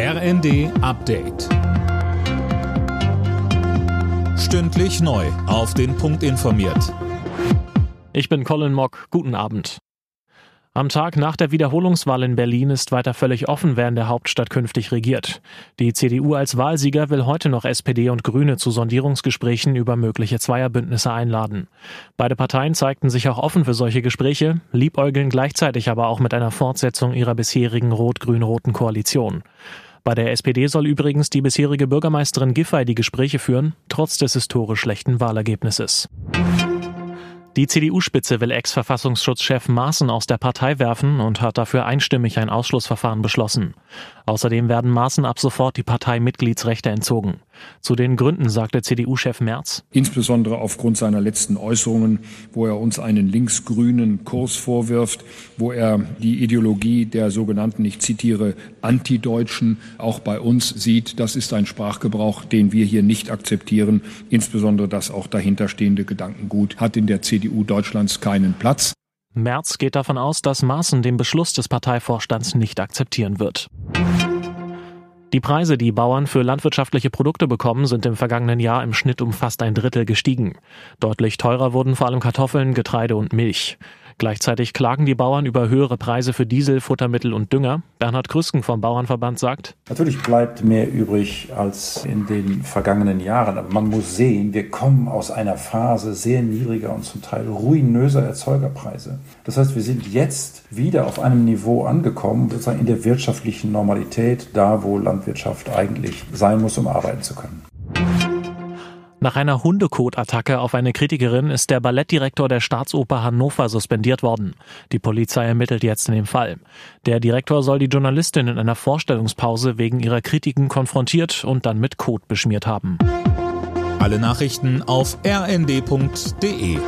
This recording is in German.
RND Update. Stündlich neu. Auf den Punkt informiert. Ich bin Colin Mock. Guten Abend. Am Tag nach der Wiederholungswahl in Berlin ist weiter völlig offen, wer in der Hauptstadt künftig regiert. Die CDU als Wahlsieger will heute noch SPD und Grüne zu Sondierungsgesprächen über mögliche Zweierbündnisse einladen. Beide Parteien zeigten sich auch offen für solche Gespräche, liebäugeln gleichzeitig aber auch mit einer Fortsetzung ihrer bisherigen rot-grün-roten Koalition. Bei der SPD soll übrigens die bisherige Bürgermeisterin Giffey die Gespräche führen, trotz des historisch schlechten Wahlergebnisses. Die CDU-Spitze will Ex-Verfassungsschutzchef Maaßen aus der Partei werfen und hat dafür einstimmig ein Ausschlussverfahren beschlossen. Außerdem werden Maaßen ab sofort die Parteimitgliedsrechte entzogen. Zu den Gründen sagte CDU-Chef Merz. Insbesondere aufgrund seiner letzten Äußerungen, wo er uns einen linksgrünen Kurs vorwirft, wo er die Ideologie der sogenannten, ich zitiere, Antideutschen auch bei uns sieht. Das ist ein Sprachgebrauch, den wir hier nicht akzeptieren. Insbesondere das auch dahinterstehende Gedankengut hat in der CDU CDU Deutschlands keinen Platz. Merz geht davon aus, dass Maaßen den Beschluss des Parteivorstands nicht akzeptieren wird. Die Preise, die Bauern für landwirtschaftliche Produkte bekommen, sind im vergangenen Jahr im Schnitt um fast ein Drittel gestiegen. Deutlich teurer wurden vor allem Kartoffeln, Getreide und Milch. Gleichzeitig klagen die Bauern über höhere Preise für Diesel, Futtermittel und Dünger. Bernhard Krüsken vom Bauernverband sagt, Natürlich bleibt mehr übrig als in den vergangenen Jahren. Aber man muss sehen, wir kommen aus einer Phase sehr niedriger und zum Teil ruinöser Erzeugerpreise. Das heißt, wir sind jetzt wieder auf einem Niveau angekommen, sozusagen in der wirtschaftlichen Normalität, da wo Landwirtschaft eigentlich sein muss, um arbeiten zu können. Nach einer Hundekotattacke auf eine Kritikerin ist der Ballettdirektor der Staatsoper Hannover suspendiert worden. Die Polizei ermittelt jetzt in dem Fall. Der Direktor soll die Journalistin in einer Vorstellungspause wegen ihrer Kritiken konfrontiert und dann mit Kot beschmiert haben. Alle Nachrichten auf rnd.de